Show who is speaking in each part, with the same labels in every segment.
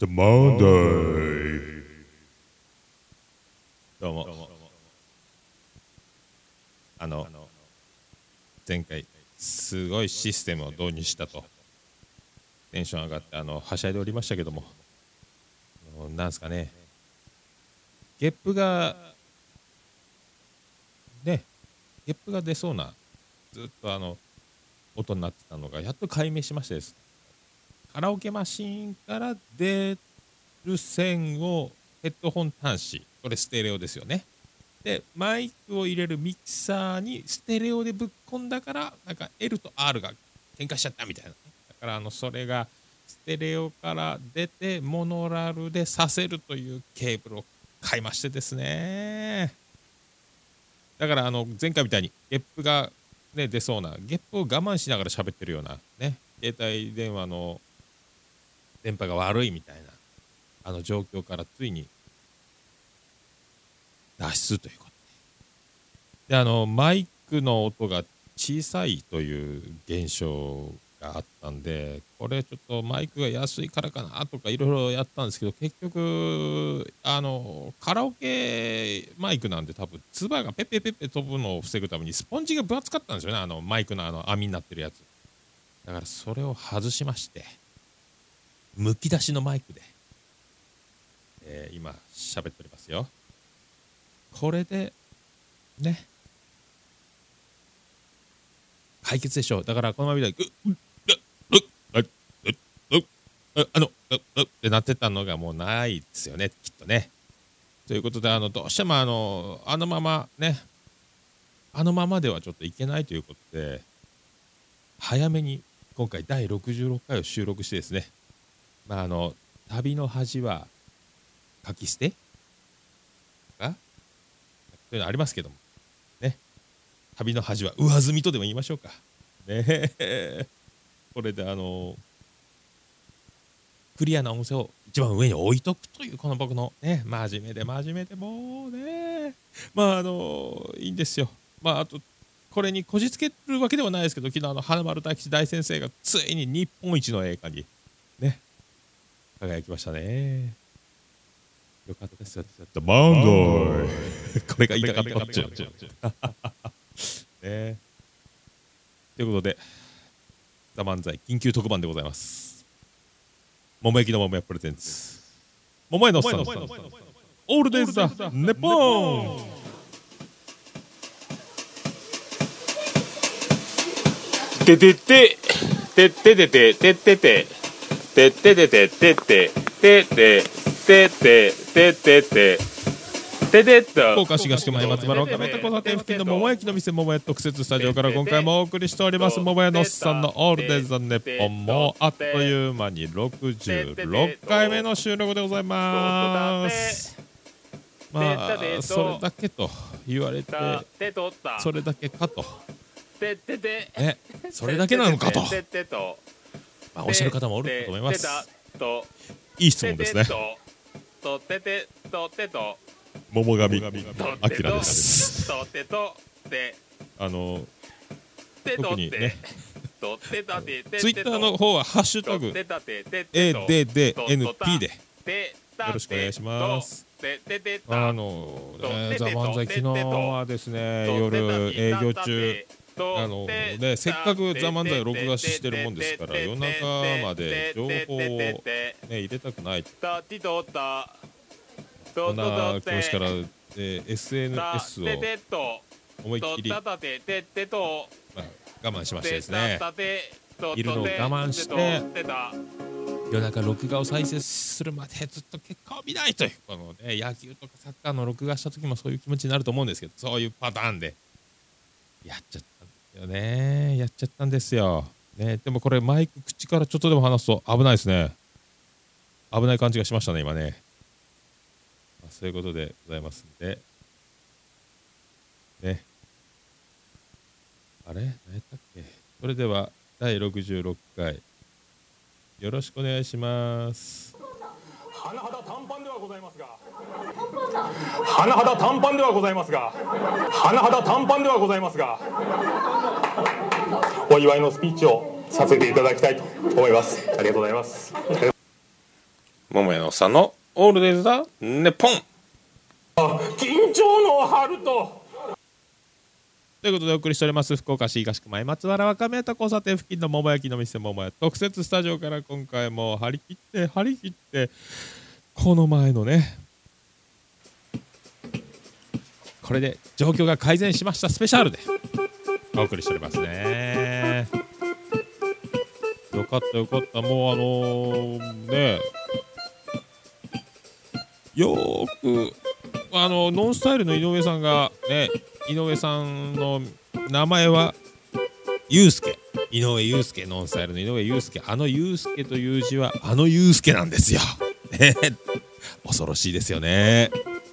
Speaker 1: The Monday.
Speaker 2: どうも。あの前回すごいシステムを導入したと。テンション上がってあのはしゃいでおりましたけども。なんすかね。ゲップがねゲップが出そうなずっとあの音になってたのがやっと解明しましてですカラオケマシーンから出る線をヘッドホン端子。これステレオですよね。でマイクを入れるミキサーにステレオでぶっ込んだからなんか L と R が喧嘩しちゃったみたいな。だからあのそれがステレオから出てモノラルでさせるというケーブルを買いましてですね。だからあの前回みたいにゲップが、ね、出そうなゲップを我慢しながら喋ってるようなね携帯電話の電波が悪いみたいなあの状況からついに脱出ということ。でであのマイクの音が小さいという現象があったんでこれちょっとマイクが安いからかなとかいろいろやったんですけど結局あのカラオケマイクなんで多分唾がペッペペペ飛ぶのを防ぐためにスポンジが分厚かったんですよねあのマイクのあの網になってるやつ。だからそれを外しましてむき出しのマイクで、えー今喋っておりますよ。これでね。解決でしょう。だからこのままみたいにうううううううあのううってなってたのがもうないですよね。きっとね。ということであのどうしてもあのあのままね。あのままではちょっといけないということで早めに今回第66回を収録してですね。まああの旅の恥は書き捨て？が？そういうのありますけども。ね。旅の恥は上積みとでも言いましょうか。ね。これであのクリアな音声を一番上に置いとくというこの僕のね真面目で真面目でもうね。まああのいいんですよ。まああとこれにこじつけるわけではないですけど昨日あの花丸大吉大先生がついに日本一の映画にね。輝きましたね。よかったですよ。
Speaker 1: The Monday
Speaker 2: これが言いたかったっちゅう ね。ということで「ザ漫才緊急特番でございます。桃焼きの桃屋プレゼンツ。桃屋のおっさん。オールデイズ・ザ・ネポン。
Speaker 3: ててててててててててててててててててててててててててと。
Speaker 2: 福岡市東区前松原岡メタ交差点付近の桃焼きの店桃屋特設スタジオから今回もお送りしております。桃屋のおっさんのオールデイズ・ザ・ネポンもあっという間に66回目の収録でございます。まあそれだけと言われてそれだけかと。
Speaker 3: ててて
Speaker 2: ねそれだけなのかと、
Speaker 3: ててと
Speaker 2: まあ、おっしゃる方もおると思います。
Speaker 3: と
Speaker 2: いい質問ですね。
Speaker 3: とててとてと。
Speaker 2: 桃神。
Speaker 3: と
Speaker 2: あきらです
Speaker 3: とてとて
Speaker 2: あの特にね。
Speaker 3: とてたてて
Speaker 2: ツイッターの方は「ハッシュタグ
Speaker 3: てたてててと
Speaker 2: #ADDNP」で。よろしくお願いします。あのねザ・漫才昨日はですね夜営業中あのねせっかくザ・漫才を録画してるもんですから夜中まで情報をね入れたくない。
Speaker 3: たてとた。
Speaker 2: そんな気持ちから、えー SNS を思いっきり、まあ、我慢しましてですね。いるのを我慢して。夜中録画を再生するまでずっと結果を見ないという。この、ね、野球とかサッカーの録画した時もそういう気持ちになると思うんですけどそういうパターンでやっちゃった。んですよね。やっちゃったんですよ、ね、でもこれマイク口からちょっとでも話すと危ないですね。危ない感じがしましたね今ね、まあ、そういうことでございますんで。ね。あれ？何やったっけ？それでは第66回。よろしくお願いします。
Speaker 4: 甚だ短パンではございますが。甚だ短パンではございますが。甚だ短パンではございますが。お祝いのスピーチをさせていただきたいと思います。ありがとうございます。
Speaker 3: 桃屋のさんのオールデイズ・ザ・ネポン。
Speaker 4: 緊張の春と
Speaker 2: ということでお送りしております福岡市東区前松原若宮田交差点付近の桃焼きの店桃屋特設スタジオから今回も張り切って張り切ってこの前のねこれで状況が改善しましたスペシャルでお送りしておりますね。よかったよかった。もうあのーねよーくあのノンスタイルの井上さんがね井上さんの名前はユうスケ。井上祐介ノンスタイルの井上祐介あの祐介という字はあの祐介なんですよ、ね、恐ろしいですよね。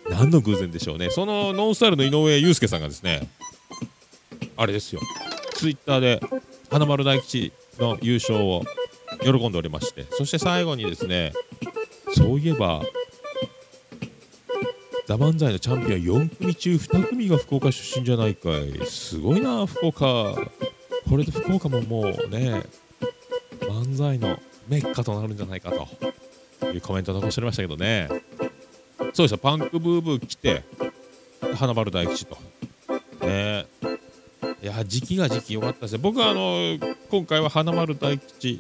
Speaker 2: 何の偶然でしょうね。そのノンスタイルの井上祐介さんがですねあれですよ。ツイッターで花丸大吉の優勝を喜んでおりまして。そして最後にですねそういえばザ・漫才のチャンピオン4組中2組が福岡出身じゃないかい。すごいな福岡。これで福岡ももうね漫才のメッカとなるんじゃないかというコメントを残しておりましたけどね。そうですよパンクブーブー来て花丸大吉と。ね。いや時期が時期良かったですね僕はあの今回は花丸大吉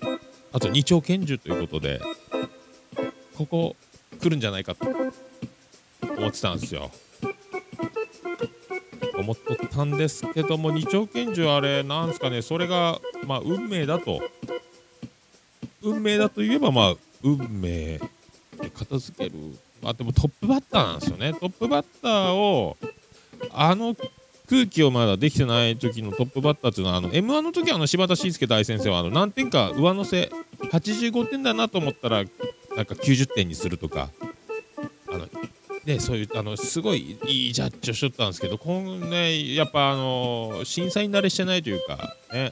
Speaker 2: あと二丁拳銃ということでここ来るんじゃないかと。思ってたんですよ。思っとったんですけども二丁拳銃あれなんすかね。それがまあ運命だと。運命だといえばまあ運命で片付ける。まあでもトップバッターなんですよね。トップバッターをあの空気をまだできてない時のトップバッターっていうのはあの m 1の時はあの柴田伸介大先生はあの何点か上乗せ85点だなと思ったらなんか90点にするとか。ね、そういうあのすごいいいジャッジをしとったんですけど、こんね、やっぱあの審査員慣れしてないというか、ね、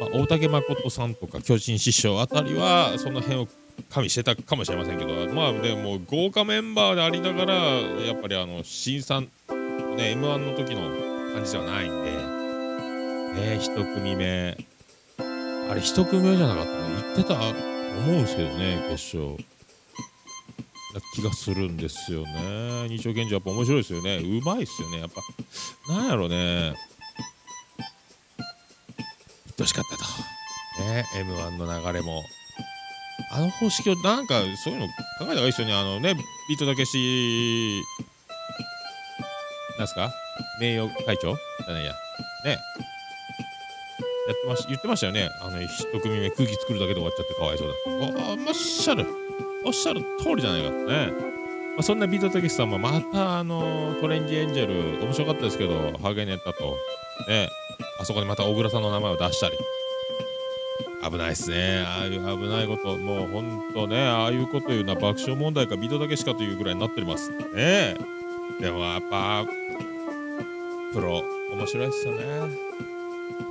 Speaker 2: まあ、大竹誠さんとか巨人師匠あたりは、その辺を加味してたかもしれませんけど、まあでも豪華メンバーでありながら、やっぱりあの審査、ね、m 1の時の感じではないんで、ね、一組目、あれ、一組目じゃなかったの、言ってた思うんですけどね、決勝。な気がするんですよね。二丁拳銃やっぱ面白いですよね。うまいっすよね。やっぱ、なんやろね。言ってほしかったと。ね、M1 の流れも。あの方式をなんかそういうの考えた方がいいですよね。あのね、ビートたけし、なんすか？名誉会長？じゃないや。ね。やってまし言ってましたよね。あの、一組目空気作るだけで終わっちゃってかわいそうだ。あ、まっしゃる。おっしゃる通りじゃないかとね。まあ、そんなビートたけしさんもまたあのトレンジエンジェル面白かったですけど、ハゲネタと、ね、あそこにまた小倉さんの名前を出したり。危ないっすね。ああいう危ないこと、もうほんとね、ああいうこと言うのは爆笑問題かビートたけしかというぐらいになっております。ねでもやっぱ、プロ、面白いっすよね。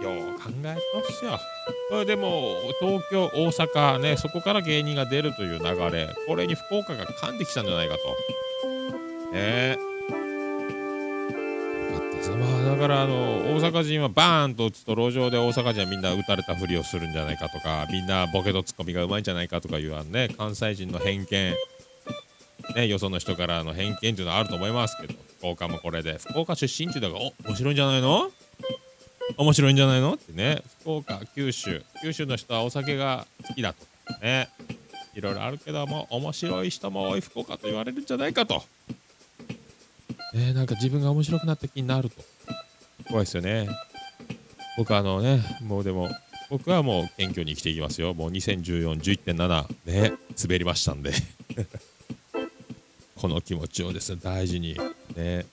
Speaker 2: よう考えますよ。これでも東京、大阪ね、そこから芸人が出るという流れ、これに福岡が噛んできたんじゃないかと。ね。よかったです。まあだからあの大阪人はバーンと打つと路上で大阪人はみんな打たれたふりをするんじゃないかとかみんなボケとツッコミがうまいんじゃないかとかいうあのね関西人の偏見。ねよその人からの偏見っていうのはあると思いますけど福岡もこれで。福岡出身っていうのがお面白いんじゃないの？面白いんじゃないの？ってね。福岡九州。九州の人はお酒が好きだと。ね。いろいろあるけども面白い人も多い福岡と言われるんじゃないかと、ね、なんか自分が面白くなった気になると。怖いですよね。僕あのねもうでも僕はもう謙虚に生きていきますよ。もう2014-11.7ね滑りましたんで。この気持ちをですね大事に。ね。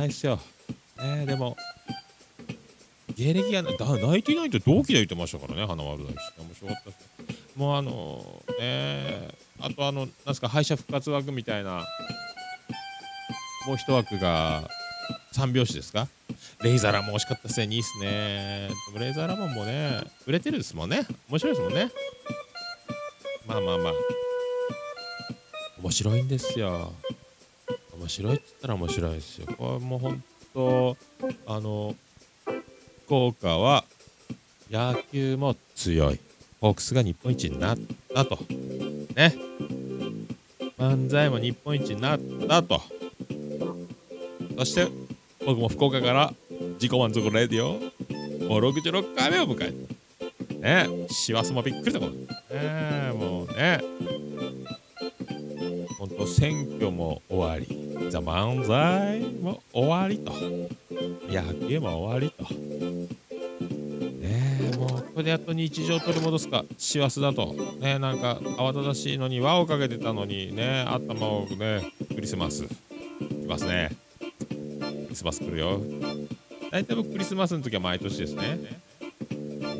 Speaker 2: ないっすよ。ね、でも、芸歴がな、だナイティナインって同期で言ってましたからね、花丸大吉。面白かったです。もうあのねえ、あとあの、なんすか、敗者復活枠みたいな、もう一枠が、三拍子ですか？レイザーラモン惜しかったですね、いいっすね。レイザーラモンもね、売れてるですもんね。面白いですもんね。まあまあまあ。面白いんですよ。面白いって言ったら面白いですよ。これもう本当、あの、福岡は野球も強い。ホークスが日本一になったと。ね。漫才も日本一になったと。そして僕も福岡から自己満足レディオもう66回目を迎えて。ね。師走もびっくりだもんね。もうね。本当選挙も終わり。ザ・漫才も終わりと。野球も終わりと。ねえもうこれでやっと日常を取り戻すか。師走だと。ねなんか慌ただしいのに輪をかけてたのに。ね頭をねクリスマス。来ますね。クリスマス来るよ。大体僕クリスマスの時は毎年ですね。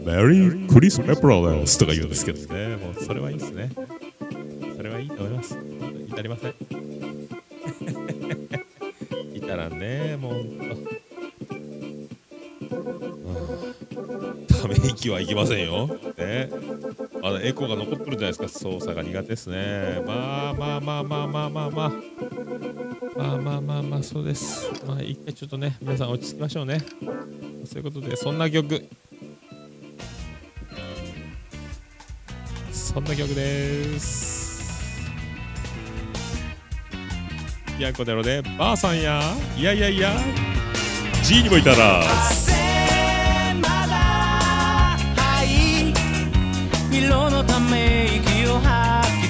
Speaker 1: メリークリスマスプロレス
Speaker 2: とか言うんですけどね。もうそれはいいですね。それはいいと思います。至りません。ねもう。ほん。ため息はいきませんよ。ね。まだエコーが残ってるじゃないですか。操作が苦手ですね。まあまあまあまあまあまあまあ。まあまあまあまあそうです。まあ一回ちょっとね皆さん落ち着きましょうね。そういうことでそんな曲。そんな曲です。ビアンコネロでばあさんやいやいやいや G にもいたら。
Speaker 5: まだはい色のため息を吐き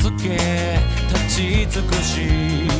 Speaker 5: 続け立ち尽くし。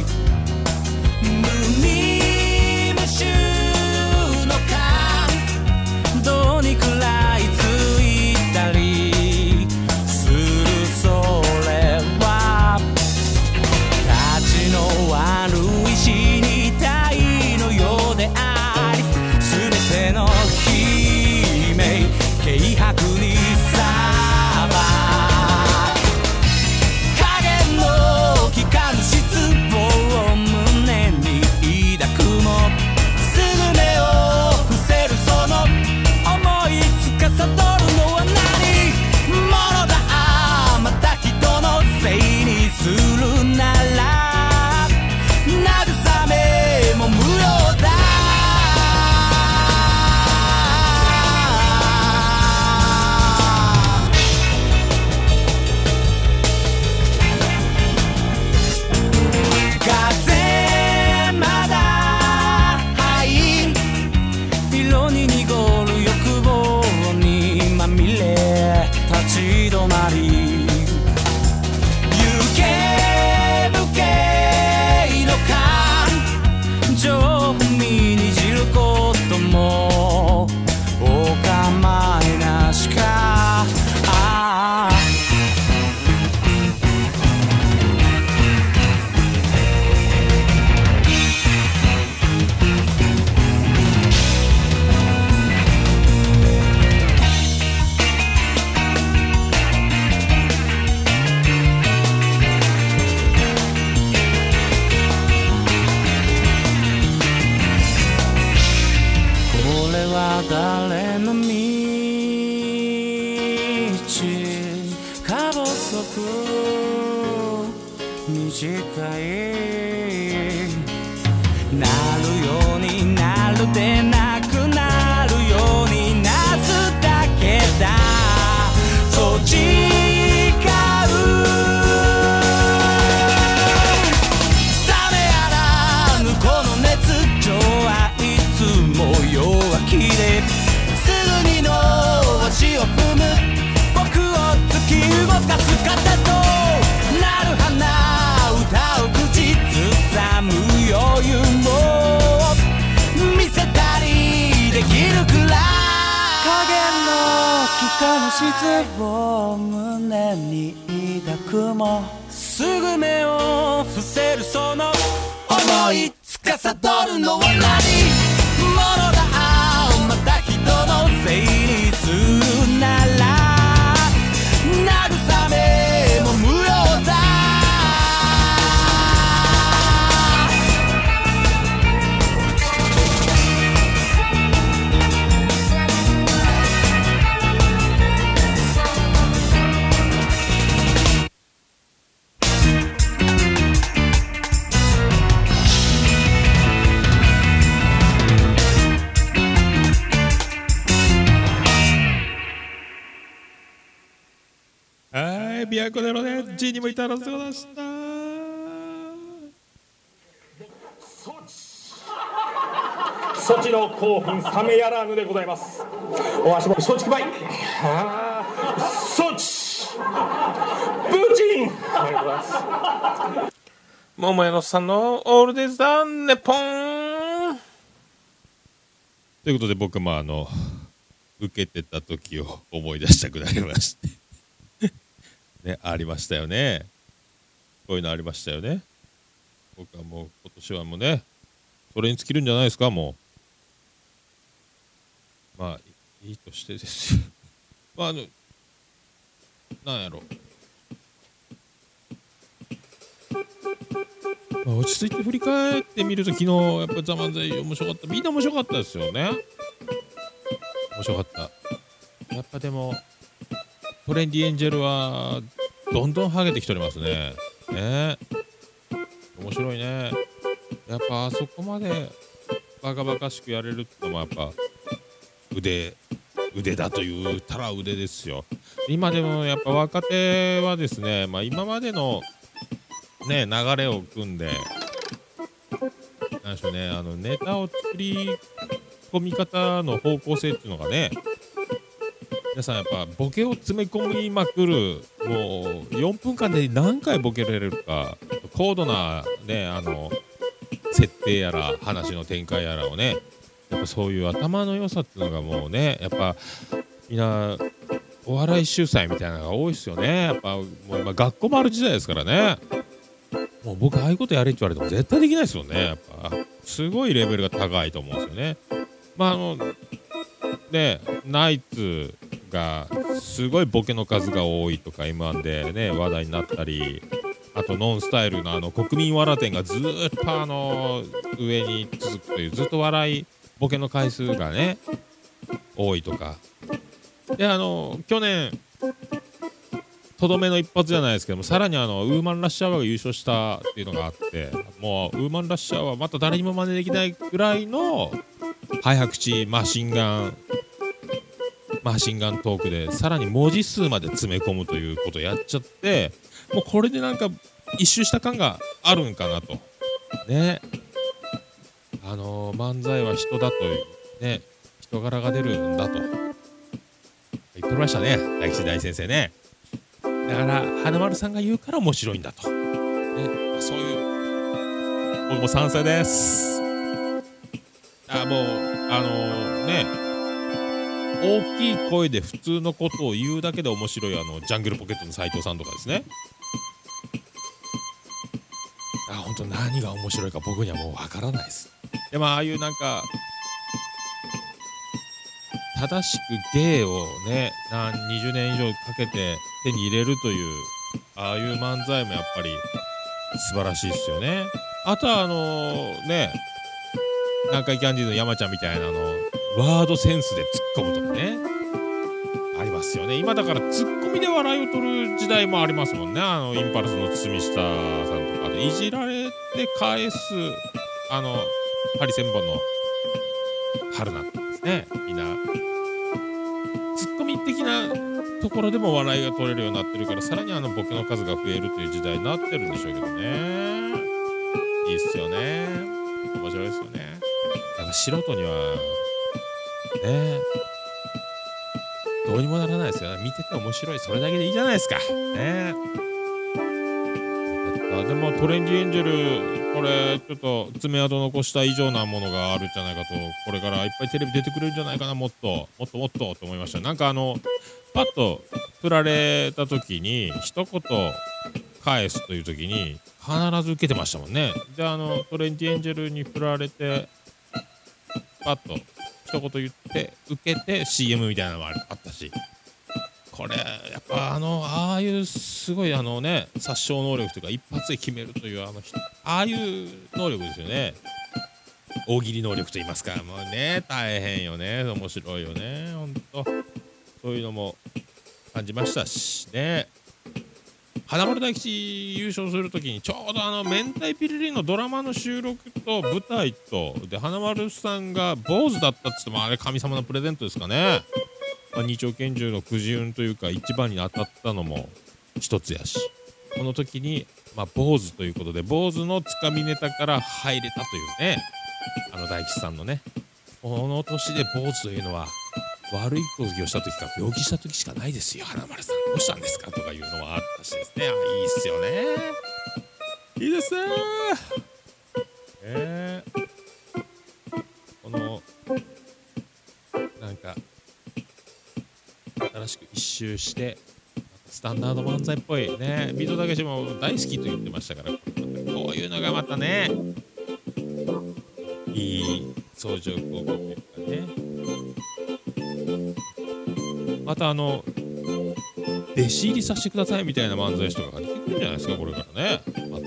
Speaker 5: の質を胸に抱くもすぐ目を伏せるその思い司るのは何？
Speaker 2: 琵琶湖でのね G にもいたらすございました。
Speaker 4: ソチ。の興奮冷めやらぬでございます。お足元松竹梅あーソチ。プーチン。ありがとうございます
Speaker 3: 桃屋のさんのオールデイズだネポン
Speaker 2: ということで僕もあの受けてた時を思い出したくなりましてねありましたよね。こういうのありましたよね。僕はもう今年はもうねそれに尽きるんじゃないですかもう。まあいいとしてですよ。まああのなんやろ。まあ落ち着いて振り返ってみると昨日やっぱ「ザ・漫才面白かった。みんな面白かったですよね。面白かった。やっぱでもトレンディエンジェルはどんどんハゲてきておりますね。ね。面白いね。やっぱあそこまでバカバカしくやれるってのもやっぱ腕腕だと言ったら腕ですよ。今でもやっぱ若手はですね、まあ、今までのね流れを組んでなんでしょうねあのネタを作り込み方の方向性っていうのがね皆さんやっぱボケを詰め込みまくるもう4分間で何回ボケられるか高度なねあの設定やら話の展開やらをねやっぱそういう頭の良さっていうのがもうねやっぱみんなお笑い秀才みたいなのが多いですよね。やっぱもう今学校もある時代ですからね。もう僕ああいうことやれって言われても絶対できないですよね。やっぱすごいレベルが高いと思うんですよね。まああのねナイツがすごいボケの数が多いとか M1 でね話題になったりあとノンスタイルのあの国民笑点がずっとあの上に続くというずっと笑いボケの回数がね多いとか。であの去年とどめの一発じゃないですけどもさらにあのウーマンラッシュアワーが優勝したっていうのがあってもうウーマンラッシュアワーまた誰にも真似できないぐらいの早口マシンガンマシンガントークでさらに文字数まで詰め込むということをやっちゃってもうこれでなんか一周した感があるんかなと。ね。あのー漫才は人だとね。人柄が出るんだと。言っておりましたね。大吉大先生ね。だから花丸さんが言うから面白いんだと、ね。まあそういう僕も賛成です。あもうあのーね。大きい声で普通のことを言うだけで面白いあのジャングルポケットの斉藤さんとかですね。あ本当何が面白いか僕にはもうわからないです。でもああいうなんか正しく芸をね何20年以上かけて手に入れるというああいう漫才もやっぱり素晴らしいですよね。あとはあのね南海キャンディーズの山ちゃんみたいなあのワードセンスで突っ込むとかね。ありますよね。今だからツッコミで笑いを取る時代もありますもんね。あのインパルスの堤下さんとか。あといじられて返すあのハリセンボンの春菜とかですね。みんな。ツッコミ的なところでも笑いが取れるようになってるからさらにあのボケの数が増えるという時代になってるんでしょうけどね。いいっすよね。面白いですよね。だか素人にはね。どうにもならないですよね。見てて面白い。それだけでいいじゃないですか。ね。よかったでもトレンディエンジェルこれちょっと爪痕残した以上なものがあるんじゃないかとこれからいっぱいテレビ出てくれるんじゃないかなもっと。もっともっとと思いました。なんかあのパッと振られた時に一言返すという時に必ず受けてましたもんね。であのトレンディエンジェルに振られてパッと一言言って受けて CM みたいなのもあったし。これやっぱあのああいうすごいあのね殺傷能力というか一発で決めるというあのひああいう能力ですよね。大喜利能力と言いますか。もうね大変よね。面白いよね。ほんと。そういうのも感じましたしね。花丸大吉優勝するときにちょうどあの明太ピリリのドラマの収録と舞台とで花丸さんが坊主だったっつってもあれ神様のプレゼントですかね、まあ、二丁拳銃のくじ運というか一番に当たったのも一つやし。この時にまあ坊主ということで坊主のつかみネタから入れたというね。あの大吉さんのね。この年で坊主というのは悪い講義をした時か病気した時しかないですよ。花丸さんどうしたんですか？とかいうのはあったしですね。あいいっすよね。いいですね。えこのなんか新しく一周してスタンダード漫才っぽいね。ビートたけしも大好きと言ってましたからこういうのがまたねいい相乗効果というかね。またあの弟子入りさせてくださいみたいな漫才師とかが出てくるんじゃないですかこれからね。また。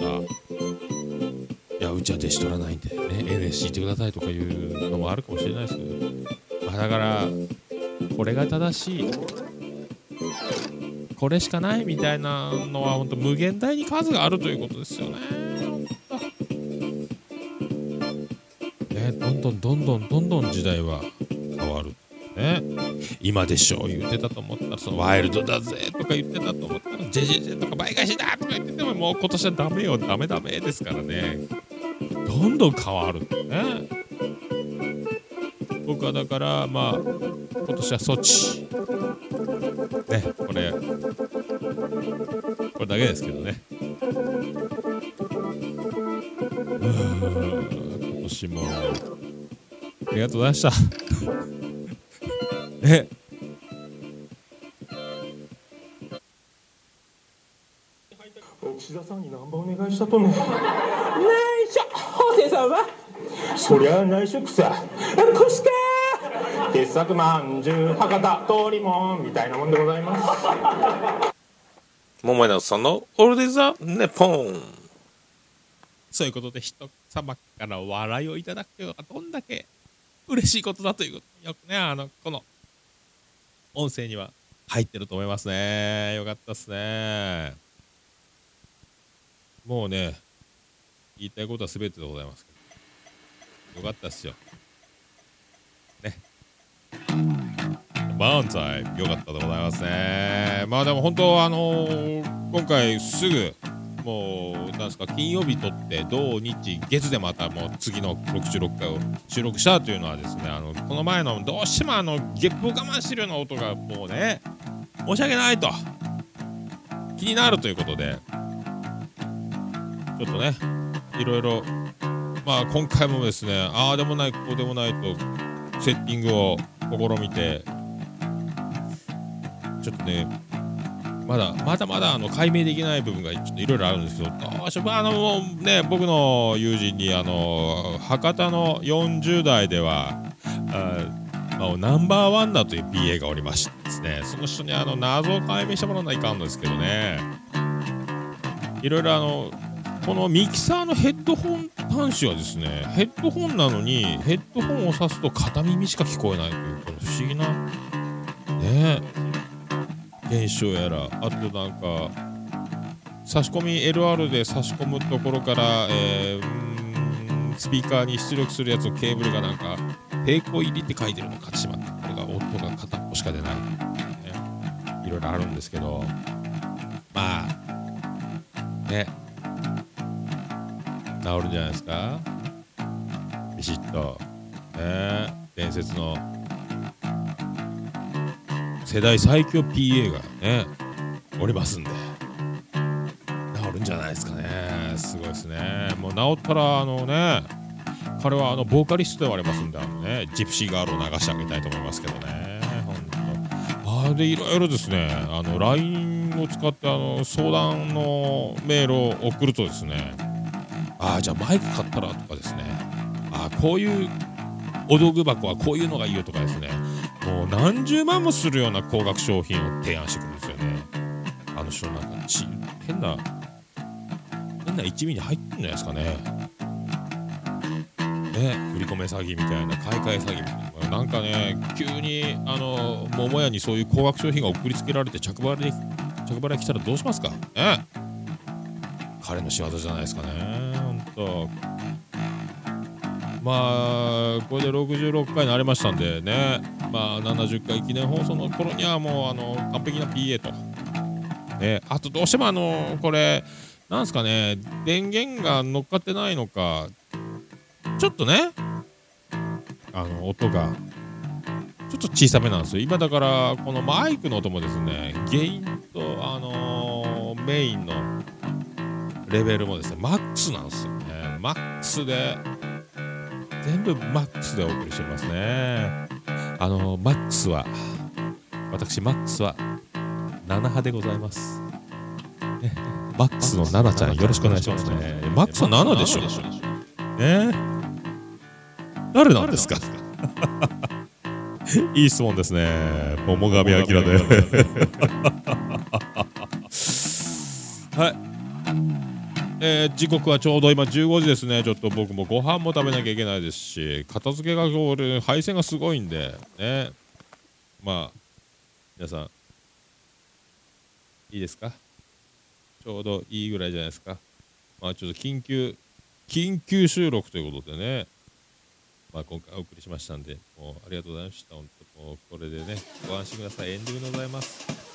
Speaker 2: いやうちは弟子取らないんでね。NSC 行ってくださいとかいうのもあるかもしれないですけど、まあ、だからこれが正しい。これしかないみたいなのは本当無限大に数があるということですよね。ねどんどんどんどんどんどん時代は。今でしょう言ってたと思ったらそのワイルドだぜとか言ってたと思ったらジェジェジェとか倍返しだとか言っててももう今年はダメよダメダメですからね。どんどん変わるね。僕はだからまあ今年はソチ。ねこれこれだけですけどね。うん今年も。ありがとうございました。ね
Speaker 4: 岸田さんにナンバーお願いしたとね。内緒、法政さんは？そりゃ内緒くさ。こして。傑作まんじゅう、博多、通りもんみたいなもんでございます。
Speaker 3: 桃井直さんのオールディザ・ネポン
Speaker 2: そういうことで人様から笑いをいただくのがどんだけ嬉しいことだということよくねあのこの音声には入ってると思いますね。よかったですね。もうね言いたいことは全てでございますけど。よかったっすよ。ね。万歳よかったでございますね。まあでも本当あのー今回すぐもうなんすか金曜日撮って土日月でまたもう次の66回を収録したというのはですねあのこの前のどうしてもあのゲップを我慢してるような音がもうね申し訳ないと。気になるということでちょっとねいろいろまあ今回もですねああでもないこうでもないとセッティングを試みてちょっとねまだまだまだあの解明できない部分がちょっといろいろあるんですけどどうしてもあのね僕の友人にあの博多の40代ではあまあ、ナンバーワンだという PA がおりましてですね。その人にあの謎を解明してもらわないかんですけどね。いろいろあのこのミキサーのヘッドホン端子はですねヘッドホンなのにヘッドホンを挿すと片耳しか聞こえないというこの不思議なね。現象やらあとなんか差し込み LR で差し込むところから、えースピーカーに出力するやつのケーブルがなんか抵抗入りって書いてるの買ってしまった。これが音が片っぽしか出ない、ね、いろいろあるんですけど。まあね。治るんじゃないですか。ビシッと。ね。伝説の世代最強 PA がねおりますんで。治るんじゃないですかね。すごいですね。もう治ったらあのね彼はあのボーカリストではありますんであのねジプシーガールを流してあげたいと思いますけどね。本当。あでいろいろですねあの LINE を使ってあの相談のメールを送るとですねああじゃあマイク買ったらとかですねああこういうお道具箱はこういうのがいいよとかですねもう何十万もするような高額商品を提案してくるんですよね。あの人なんかち変な変な一味に入ってるんじゃないですかね。ね振り込め詐欺みたいな買い替え詐欺みたいな。なんかね急にあの桃屋にそういう高額商品が送りつけられて着払い着払い来たらどうしますか？ね彼の仕業じゃないですかね本当まあこれで66回になりましたんでね。まあ70回記念放送の頃にはもうあの完璧な PA と。ね、あとどうしてもあのこれなんすかね電源が乗っかってないのかちょっとねあの音がちょっと小さめなんですよ。今だからこのマイクの音もですねゲインとあのーメインのレベルもですねマックスなんですよね。マックスで全部マックスでお送りしてますね。あのーマックスは私マックスは7派でございます、ね。マックスの7ちゃんよろしくお願いしますね。マックスは7でしょ。ね。誰なんですか？いい質問ですね。桃神明で。はいえー時刻はちょうど今15時ですね。ちょっと僕もご飯も食べなきゃいけないですし片付けがこれ配線がすごいんでね。まあ皆さん。いいですか？ちょうどいいぐらいじゃないですか？まあちょっと緊急緊急収録ということでね。まあ今回お送りしましたんでもうありがとうございました。本当もうこれでねご安心ください。エンディングでございます。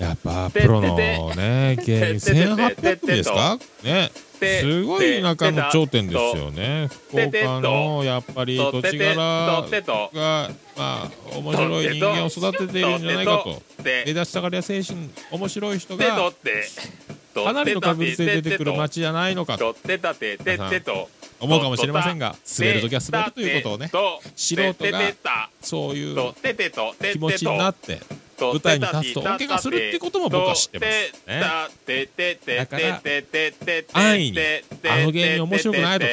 Speaker 2: やっぱプロのね芸人1800組ですか？ね。すごい田舎の頂点ですよね。福岡のやっぱり土地柄がまあ面白い人間を育てているんじゃないかと。目指したがりや精神面白い人がかなりの確率で出てくる街じゃないのかと。思うかもしれませんが滑るときは滑るということをね素人がそういう
Speaker 3: と。ててと。て
Speaker 2: 気持ちになって舞台に立つと。大怪我するってことも僕は知ってますねだから安易にあの芸人面白くないとか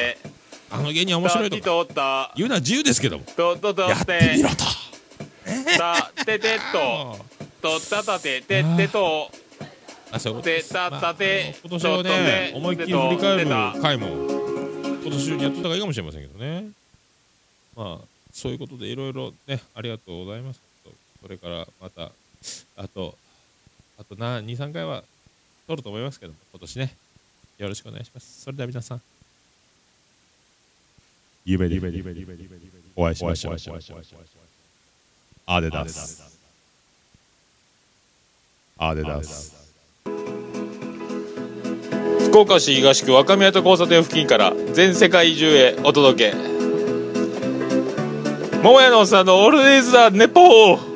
Speaker 2: あの芸人は面白いとか言うのは自由ですけどもやってみろと
Speaker 3: たててととったたてててと
Speaker 2: あそういうことで
Speaker 3: て
Speaker 2: す、まあ今年はね思いっきり振り返る回も今年中にやってた方がいいかもしれませんけどねまあそういうことでいろいろねありがとうございますそれからまたあとあとな23回は撮ると思いますけども今年ねよろしくお願いしますそれでは皆さん
Speaker 1: 夢でお会いしましょう。アデダス。アデダス。
Speaker 3: 福岡市東区若宮と交差点付近から全世界中へお届け桃屋のおっさんのオールディーズ・ザ・ネポー